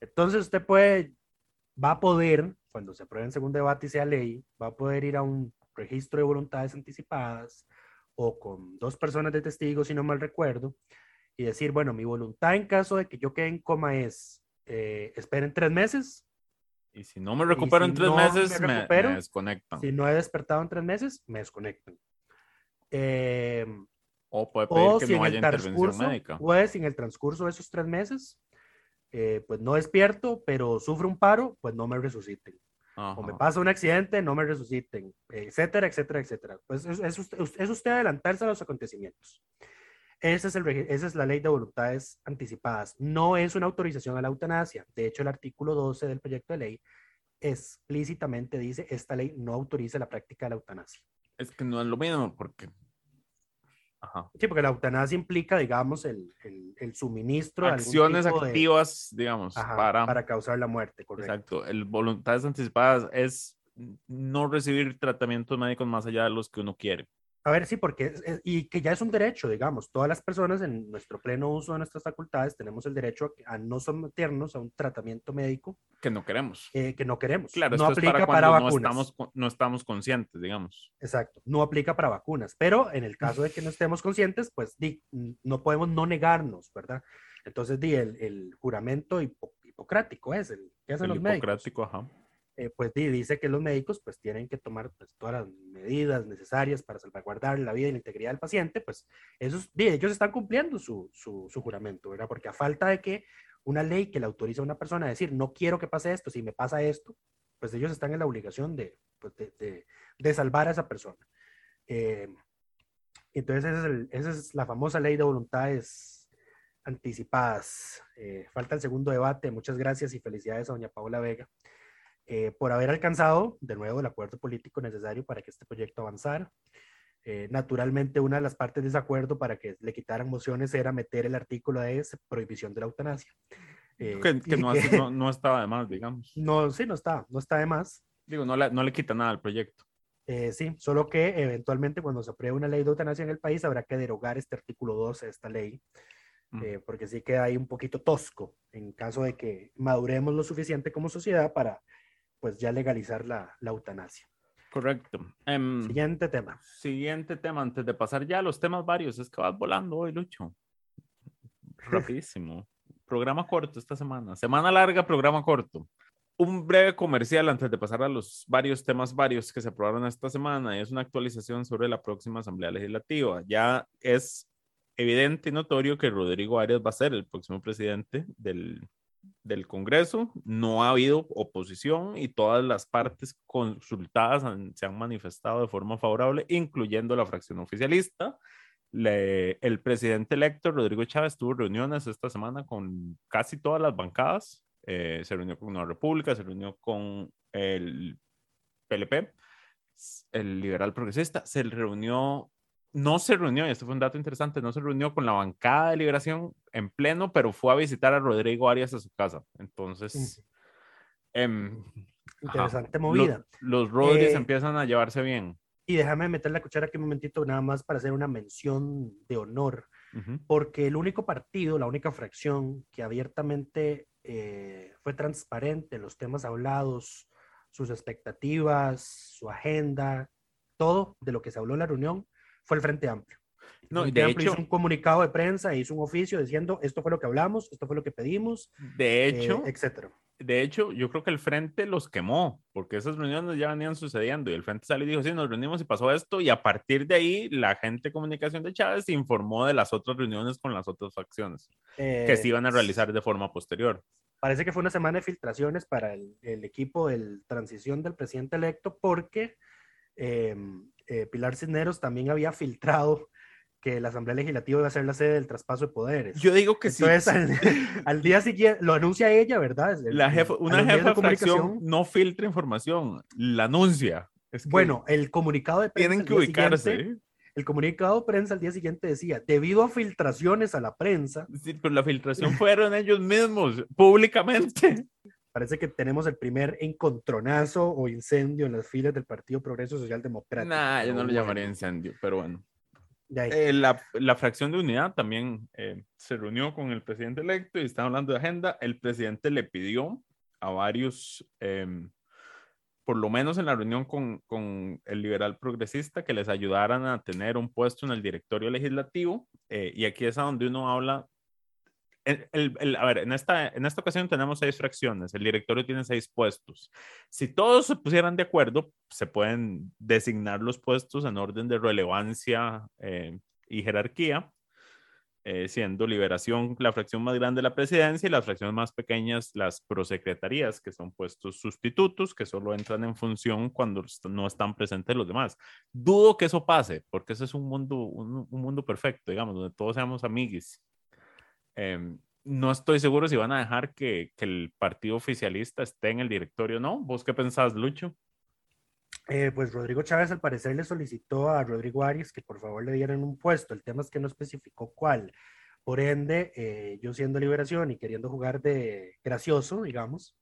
Entonces usted puede, va a poder, cuando se apruebe en segundo debate y sea ley, va a poder ir a un registro de voluntades anticipadas o con dos personas de testigos, si no mal recuerdo, y decir, bueno, mi voluntad en caso de que yo quede en coma es, eh, esperen tres meses, Y si no me recupero si en tres no meses, me me, recupero, me desconectan. si no he despertado en tres meses, me desconectan. Eh, O puede pedir o que si no haya intervención médica. pues en el transcurso de esos tres meses, eh, pues no despierto, pero sufro un paro, pues no me resuciten. O me Ajá. pasa un accidente, no me resuciten, etcétera, etcétera, etcétera. Pues es, es usted, es usted adelantarse a los acontecimientos. Ese es el, esa es la ley de voluntades anticipadas. No es una autorización a la eutanasia. De hecho, el artículo 12 del proyecto de ley explícitamente dice, esta ley no autoriza la práctica de la eutanasia. Es que no es lo mismo porque... Ajá. Sí, porque la eutanasia implica, digamos, el, el, el suministro de Acciones de- activas, digamos, Ajá, para... para causar la muerte, correcto. Exacto. El voluntades anticipadas es no recibir tratamientos médicos más allá de los que uno quiere. A ver, sí, porque, es- es- y que ya es un derecho, digamos, todas las personas en nuestro pleno uso de nuestras facultades tenemos el derecho a, a no someternos a un tratamiento médico Que no queremos. eh, que no queremos. Claro, no esto es aplica para para, cuando no vacunas. estamos, no estamos conscientes, digamos. Exacto, no aplica para vacunas, pero en el caso de que no estemos conscientes, pues di, no podemos no negarnos, ¿verdad? Entonces, di, el, el juramento hipo- hipocrático es el que hacen El los médicos. hipocrático, ajá. Eh, pues di- dice que los médicos pues tienen que tomar pues, todas las medidas necesarias para salvaguardar la vida y la integridad del paciente, pues esos, ellos están cumpliendo su, su, juramento, ¿verdad? Porque a falta de que una ley que le autoriza a una persona a decir, no quiero que pase esto, si me pasa esto, pues ellos están en la obligación de, pues, de, de- salvar a esa persona. Eh, entonces esa es, el- esa es la famosa ley de voluntades anticipadas. Eh, falta el segundo debate. Muchas gracias y felicidades a doña Paola Vega eh, por haber alcanzado de nuevo el acuerdo político necesario para que este proyecto avanzara. Eh, naturalmente, una de las partes de ese acuerdo para que le quitaran mociones era meter el artículo de ese, prohibición de la eutanasia. Eh, Que, que no, hace- no, no estaba de más, digamos. *laughs* no, sí, no está, no está de más. Digo, no le, no le quita nada al proyecto. Eh, sí, solo que eventualmente cuando se apruebe una ley de eutanasia en el país habrá que derogar este artículo 12 de esta ley, Mm. eh, porque sí queda ahí un poquito tosco en caso de que maduremos lo suficiente como sociedad para pues ya legalizar la, la eutanasia. Correcto. Em, Siguiente tema. Siguiente tema, antes de pasar ya a los temas varios, es que vas volando hoy, Lucho. *laughs* Rapidísimo. programa corto esta semana. Semana larga, programa corto. Un breve comercial antes de pasar a los varios temas varios que se aprobaron esta semana. Es una actualización sobre la próxima Asamblea Legislativa. Ya es evidente y notorio que Rodrigo Arias va a ser el próximo presidente del, del Congreso. No ha habido oposición y todas las partes consultadas se han manifestado de forma favorable, incluyendo la fracción oficialista. El presidente electo, Rodrigo Chávez, tuvo reuniones esta semana con casi todas las bancadas. Eh, se reunió con Nueva República, se reunió con el PLP, el liberal progresista, se reunió, no se reunió, y este fue un dato interesante, no se reunió con la bancada de liberación en pleno, pero fue a visitar a Rodrigo Arias a su casa. Entonces, em, ajá, Interesante los- movida. Los, Rodríguez Eh, empiezan a llevarse bien. Y déjame meter la cuchara aquí un momentito, nada más para hacer una mención de honor, Ujú. porque el único partido, la única fracción que abiertamente eh, fue transparente en los temas hablados, sus expectativas, su agenda, todo de lo que se habló en la reunión, fue el Frente Amplio. No, Frente de Amplio hecho- hizo un comunicado de prensa, hizo un oficio diciendo esto fue lo que hablamos, esto fue lo que pedimos, De eh, hecho, etcétera. de hecho, yo creo que el frente los quemó, porque esas reuniones ya venían sucediendo y el frente salió y dijo, sí, nos reunimos y pasó esto, y a partir de ahí la gente de comunicación de Chávez informó de las otras reuniones con las otras facciones, que Eh, se iban a realizar de forma posterior. Parece que fue una semana de filtraciones para el, el equipo de transición del presidente electo porque eh, eh, Pilar Cisneros también había filtrado que la Asamblea Legislativa iba a ser la sede del traspaso de poderes. Yo digo que sí. Entonces, al, *laughs* al día siguiente, lo anuncia ella, ¿verdad? La jefa, una jefa de comunicación. no filtra información, la anuncia. Es que Bueno, el comunicado de prensa tienen que ubicarse. el comunicado de prensa al día siguiente decía, debido a filtraciones a la prensa, Sí, pero la filtración fueron ellos mismos, públicamente. *laughs* parece que tenemos el primer encontronazo o incendio en las filas del Partido Progreso Social Democrático. Nah, yo no lo bueno, llamaría incendio, pero bueno. Eh, la, la fracción de unidad también eh, se reunió con el presidente electo y están hablando de agenda. El presidente le pidió a varios, em, por lo menos en la reunión con, con el liberal progresista, que les ayudaran a tener un puesto en el directorio legislativo. eh, y aquí es a donde uno habla. A ver, en esta, ocasión tenemos seis fracciones, el directorio tiene seis puestos. Si todos se pusieran de acuerdo, se pueden designar los puestos en orden de relevancia eh, y jerarquía, eh, siendo Liberación la fracción más grande de la presidencia y las fracciones más pequeñas las prosecretarías, que son puestos sustitutos que solo entran en función cuando no están presentes los demás. Dudo que eso pase, porque ese es un mundo, un, un mundo perfecto, digamos, donde todos seamos amiguis. Em, no estoy seguro si van a dejar que, que el partido oficialista esté en el directorio o no. ¿Vos qué pensás, Lucho? Eh, pues Rodrigo Chávez al parecer le solicitó a Rodrigo Arias que por favor le dieran un puesto. El tema es que no especificó cuál. Por ende, eh, yo siendo liberación y queriendo jugar de gracioso, digamos,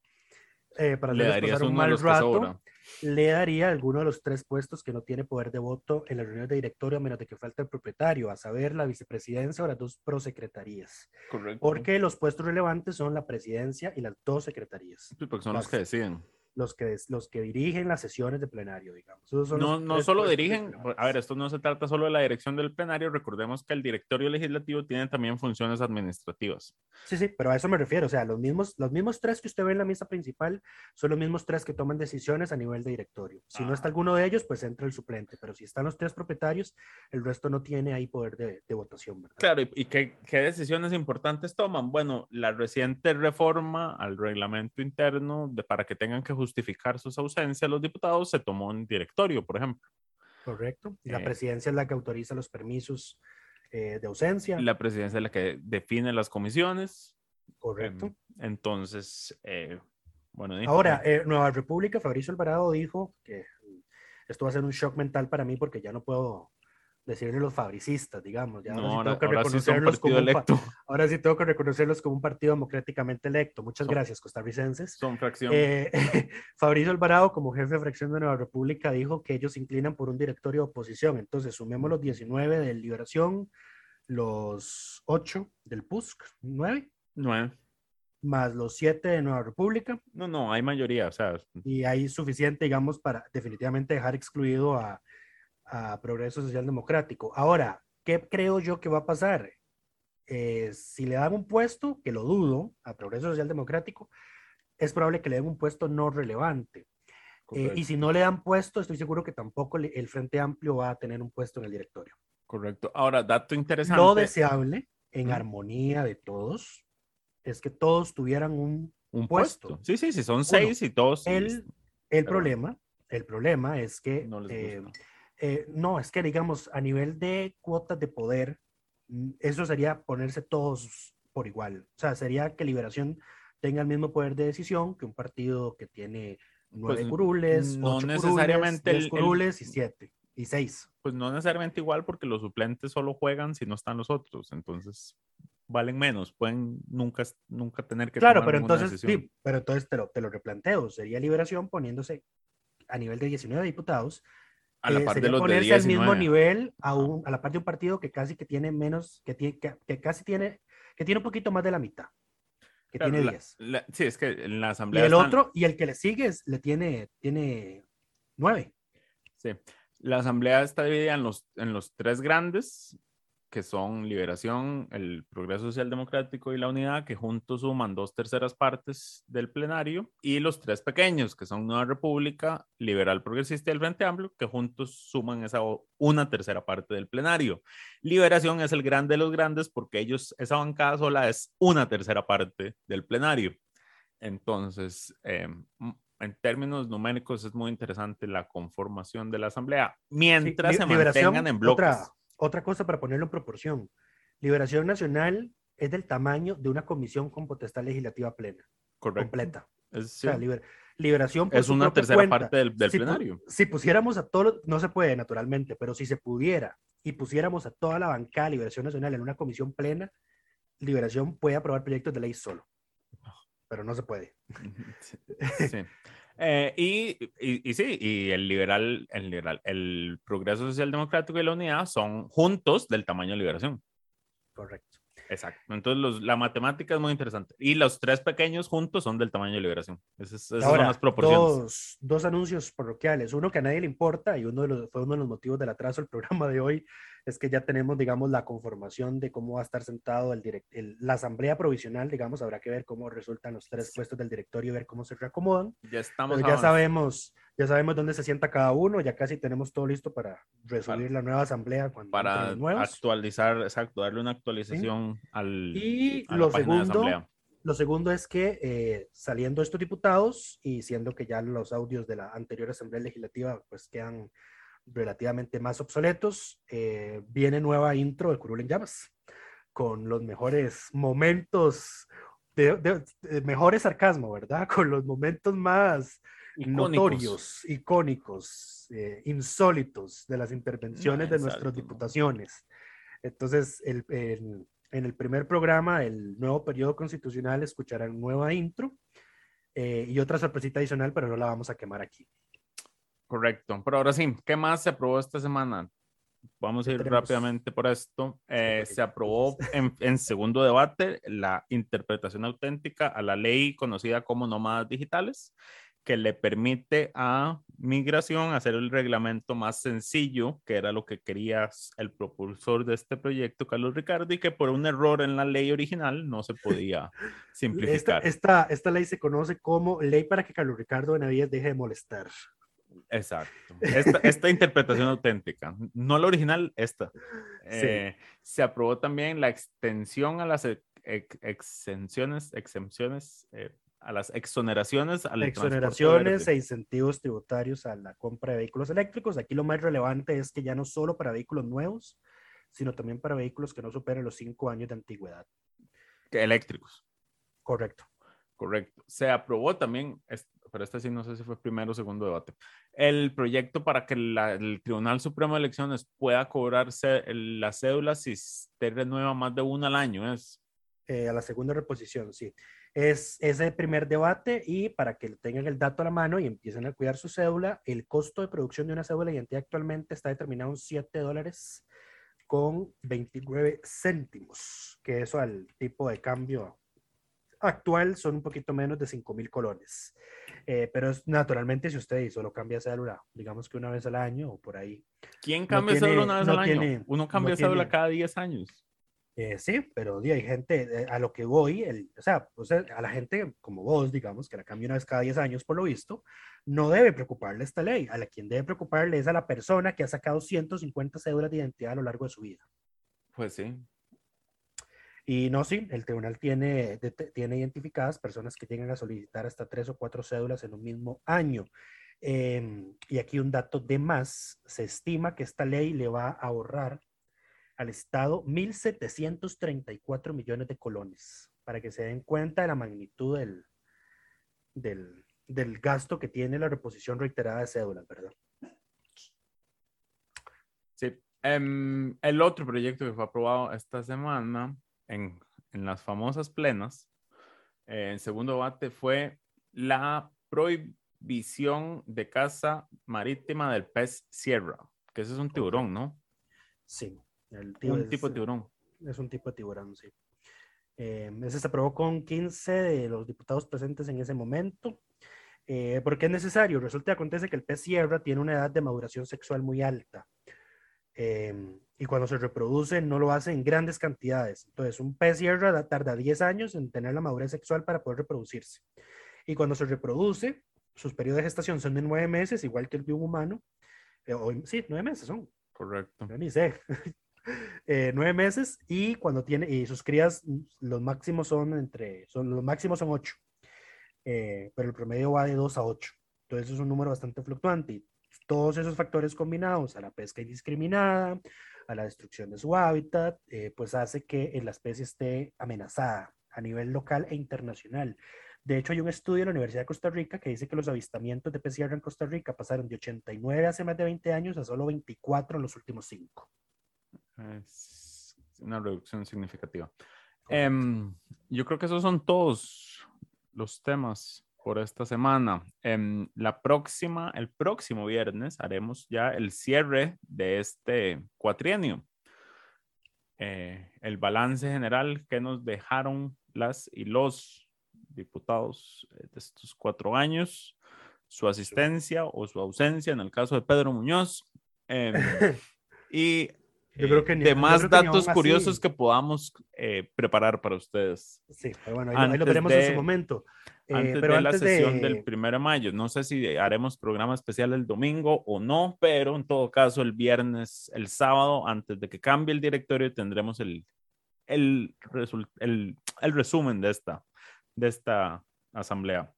eh, para Le darías un mal rato. Le daría alguno de los tres puestos que no tiene poder de voto en las reuniones de directorio, a menos de que falte el propietario, a saber, la vicepresidencia o las dos prosecretarías. Correcto. Porque los puestos relevantes son la presidencia y las dos secretarías. Sí, porque son los las- que deciden. Los que, los que dirigen las sesiones de plenario, digamos. Son No, no solo dirigen, relevantes. a ver, esto no se trata solo de la dirección del plenario, recordemos que el directorio legislativo tiene también funciones administrativas. Sí, sí, pero a eso me refiero. O sea, los mismos, los mismos tres que usted ve en la mesa principal son los mismos tres que toman decisiones a nivel de directorio. Si no está Ah. alguno de ellos, pues entra el suplente. Pero si están los tres propietarios, el resto no tiene ahí poder de, de votación, ¿verdad? Claro, ¿y, y qué, qué decisiones importantes toman? Bueno, la reciente reforma al reglamento interno de, para que tengan que justificar sus ausencias los diputados se tomó en directorio, por ejemplo. Correcto. Y la Eh. presidencia es la que autoriza los permisos eh, de ausencia. La presidencia es la que define las comisiones. Correcto. Em, entonces, eh, bueno. di- Ahora, Nueva República, Fabricio Alvarado dijo que esto va a ser un shock mental para mí porque ya no puedo decirle los fabricistas, digamos. Ya no, ahora, sí tengo que ahora sí reconocerlos como partido un electo, ahora sí tengo que reconocerlos como un partido democráticamente electo. Muchas Son- gracias, costarricenses. son fracción. Eh, *laughs* Fabricio Alvarado, como jefe de fracción de Nueva República, dijo que ellos se inclinan por un directorio de oposición. Entonces, sumemos los 19 de Liberación, los 8 del PUSC, 9, Nueve. más los 7 de Nueva República. No, no, hay mayoría, o sea, y hay suficiente, digamos, para definitivamente dejar excluido a, a Progreso Social Democrático. Ahora, ¿qué creo yo que va a pasar? Eh, si le dan un puesto, que lo dudo, a Progreso Social Democrático, es probable que le den un puesto no relevante. Eh, y si no le dan puesto, estoy seguro que tampoco le- el Frente Amplio va a tener un puesto en el directorio. correcto. Ahora, dato interesante. Lo deseable, en Ujú. armonía de todos, es que todos tuvieran un un puesto. puesto. Sí, sí, sí, son seis y todos. El, el Pero problema, el problema es que No les eh, gusta. Eh, no, es que digamos a nivel de cuotas de poder, mm, eso sería ponerse todos por igual. O sea, sería que Liberación tenga el mismo poder de decisión que un partido que tiene nueve Pues, curules, no ocho necesariamente curules, el- y siete y seis. Pues no necesariamente igual porque los suplentes solo juegan si no están los otros, entonces valen menos, pueden nunca, nunca tener que Claro, tomar pero entonces, decisión. sí, pero entonces te lo, te lo replanteo. Sería Liberación poniéndose a nivel de 19 diputados a la eh, par de los de ponerse 10 al y mismo 9. nivel a, un- a la par de un partido que casi que tiene menos, que, tiene, que, que casi tiene, que tiene un poquito más de la mitad, que Claro, tiene la- 10. la- sí, es que en la Y asamblea el están- otro, y el que le sigue, es- le tiene, tiene 9. sí, la asamblea está dividida en los, en los tres grandes, que son Liberación, el Progreso Social Democrático y la Unidad, que juntos suman dos terceras partes del plenario, y los tres pequeños, que son Nueva República, Liberal Progresista y el Frente Amplio, que juntos suman esa una tercera parte del plenario. Liberación es el grande de los grandes porque ellos, esa bancada sola es una tercera parte del plenario. Entonces, eh, en términos numéricos es muy interesante la conformación de la asamblea, mientras se mantengan en bloques. Otra, otra cosa para ponerlo en proporción. Liberación Nacional es del tamaño de una comisión con potestad legislativa plena, Correcto. completa. Es, O sea, sí, liber- liberación por es una tercera cuenta. parte del, del si, pu- plenario. si pusiéramos a todos, no se puede naturalmente, pero si se pudiera y pusiéramos a toda la bancada de Liberación Nacional en una comisión plena, Liberación puede aprobar proyectos de ley solo, pero no se puede. Sí. *laughs* sí. Eh, y, y, y sí, y el liberal, el liberal, el progreso social democrático y la unidad son juntos del tamaño de liberación. Correcto. Exacto. Entonces, los- la matemática es muy interesante. Y los tres pequeños juntos son del tamaño de liberación. Esas, esas son Ahora, las proporciones. dos, dos anuncios parroquiales. Uno que a nadie le importa y uno de los, fue uno de los motivos del atraso del programa de hoy es que ya tenemos, digamos, la conformación de cómo va a estar sentado el, direct- el- la asamblea provisional, digamos, habrá que ver cómo resultan los tres puestos del directorio y ver cómo se reacomodan. Ya estamos Pero ya sabemos, ya sabemos dónde se sienta cada uno, ya casi tenemos todo listo para resumir la nueva asamblea cuando para actualizar, exacto, darle una actualización al, Y a la lo de segundo, asamblea. lo segundo es que eh, saliendo estos diputados y siendo que ya los audios de la anterior Asamblea Legislativa pues quedan relativamente más obsoletos, eh, viene nueva intro de Curul en Llamas con los mejores momentos, de, de- de mejores sarcasmo, ¿verdad? *laughs* Con los momentos más Icónicos. notorios, icónicos, eh, insólitos de las intervenciones de nuestras diputaciones. Entonces, el, el- en el primer programa, el nuevo periodo constitucional, escucharán nueva intro eh, y otra sorpresita adicional, pero no la vamos a quemar aquí. Correcto. Pero ahora sí, ¿qué más se aprobó esta semana? Vamos a ir Tenemos- rápidamente por esto. Eh, se aprobó en, en segundo debate la interpretación auténtica a la ley conocida como nómadas digitales, que le permite a migración hacer el reglamento más sencillo, que era lo que quería el propulsor de este proyecto, Carlos Ricardo, y que por un error en la ley original no se podía *laughs* Esta, simplificar. esta, esta ley se conoce como Ley para que Carlos Ricardo Benavides deje de molestar. Exacto. Esta, esta interpretación auténtica, no la original, esta. Eh, Se aprobó también la extensión a las ex- ex- exenciones, exempciones, eh, a las exoneraciones al transporte Exoneraciones e incentivos tributarios a la compra de vehículos eléctricos. Aquí lo más relevante es que ya no solo para vehículos nuevos, sino también para vehículos que no superen los cinco años de antigüedad. Eléctricos, Correcto. correcto. Se aprobó también, pero este sí no sé si fue primero o segundo debate, el proyecto para que la- el Tribunal Supremo de Elecciones pueda cobrarse el- la cédula si se renueva más de una al año. Es Eh, a la segunda reposición, sí. Es ese primer debate y para que tengan el dato a la mano y empiecen a cuidar su cédula, el costo de producción de una cédula de identidad actualmente está determinado en 7 dólares con 29 céntimos, que eso al tipo de cambio actual son un poquito menos de 5 mil colones. Eh, pero es naturalmente si usted solo cambia cédula, digamos que una vez al año o por ahí. ¿Quién No cambia tiene- cédula una vez no al año? tiene- Uno no cambia cédula tiene- cada 10 años. Eh, sí, pero hay gente, eh, a lo que voy, el, o, sea, o sea, a la gente como vos, digamos, que la cambia una vez cada 10 años, por lo visto, no debe preocuparle esta ley. A la quien debe preocuparle es a la persona que ha sacado 150 cédulas de identidad a lo largo de su vida. Pues sí. Y no, sí, el tribunal tiene, de- tiene identificadas personas que llegan a solicitar hasta tres o cuatro cédulas en un mismo año. Em, y aquí un dato de más, se estima que esta ley le va a ahorrar al Estado 1.734 millones de colones, para que se den cuenta de la magnitud del, del, del gasto que tiene la reposición reiterada de cédulas, ¿verdad? Sí. Em, el otro proyecto que fue aprobado esta semana en, en las famosas plenas, eh, en segundo debate, fue la prohibición de caza marítima del pez sierra, que ese es un tiburón, ¿no? Sí. El Un es- tipo de tiburón. Es un tipo de tiburón, sí. Eh, ese se aprobó con 15 de los diputados presentes en ese momento. Eh, ¿Por qué es necesario? Resulta que acontece que el pez sierra tiene una edad de maduración sexual muy alta. Eh, y cuando se reproduce no lo hace en grandes cantidades. Entonces, un pez sierra da- tarda 10 años en tener la madurez sexual para poder reproducirse. Y cuando se reproduce, sus periodos de gestación son de 9 meses, igual que el de un humano. Eh, o- sí, 9 meses son. Correcto. Yo ni sé. *laughs* Eh, nueve meses y cuando tiene, y sus crías, los máximos son entre, son, los máximos son ocho, Eh, pero el promedio va de dos a ocho. Entonces es un número bastante fluctuante y todos esos factores combinados a la pesca indiscriminada, a la destrucción de su hábitat, eh, pues hace que la especie esté amenazada a nivel local e internacional. De hecho, hay un estudio de la Universidad de Costa Rica que dice que los avistamientos de pez en Costa Rica pasaron de 89 hace más de 20 años a solo 24 en los últimos 5. Es una reducción significativa. Em, yo creo que esos son todos los temas por esta semana. Em, la próxima, el próximo viernes haremos ya el cierre de este cuatrienio. Eh, el balance general que nos dejaron las y los diputados eh, de estos cuatro años, su asistencia o su ausencia en el caso de Pedro Muñoz. Em, *laughs* y yo creo que de más datos curiosos que podamos eh, preparar para ustedes. Sí, pero bueno, ahí, lo veremos en su momento. Eh, antes pero de la sesión del 1 de mayo. No sé si haremos programa especial el domingo o no, pero en todo caso el viernes, el sábado, antes de que cambie el directorio, tendremos el, el, el, el resumen de esta, de esta asamblea.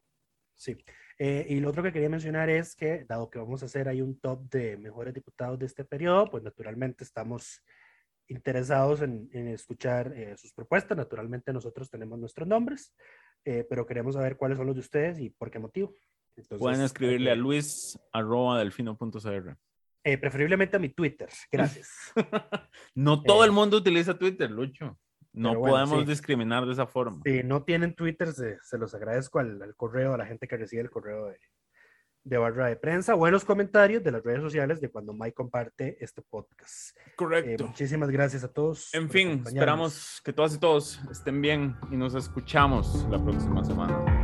Sí. Eh, y lo otro que quería mencionar es que, dado que vamos a hacer ahí un top de mejores diputados de este periodo, pues naturalmente estamos interesados en, en escuchar eh, sus propuestas. Naturalmente nosotros tenemos nuestros nombres, eh, pero queremos saber cuáles son los de ustedes y por qué motivo. Pueden escribirle a luis arroba delfino.cr. preferiblemente a mi Twitter. Gracias. *laughs* no todo el mundo utiliza Twitter, Lucho. No podemos discriminar de esa forma. Si no tienen Twitter, se, los agradezco al, correo, a la gente que recibe el correo de, de barra de prensa buenos comentarios de las redes sociales de cuando Mike comparte este podcast. Correcto. Eh, muchísimas gracias a todos. En fin, esperamos que todas y todos estén bien y nos escuchamos la próxima semana.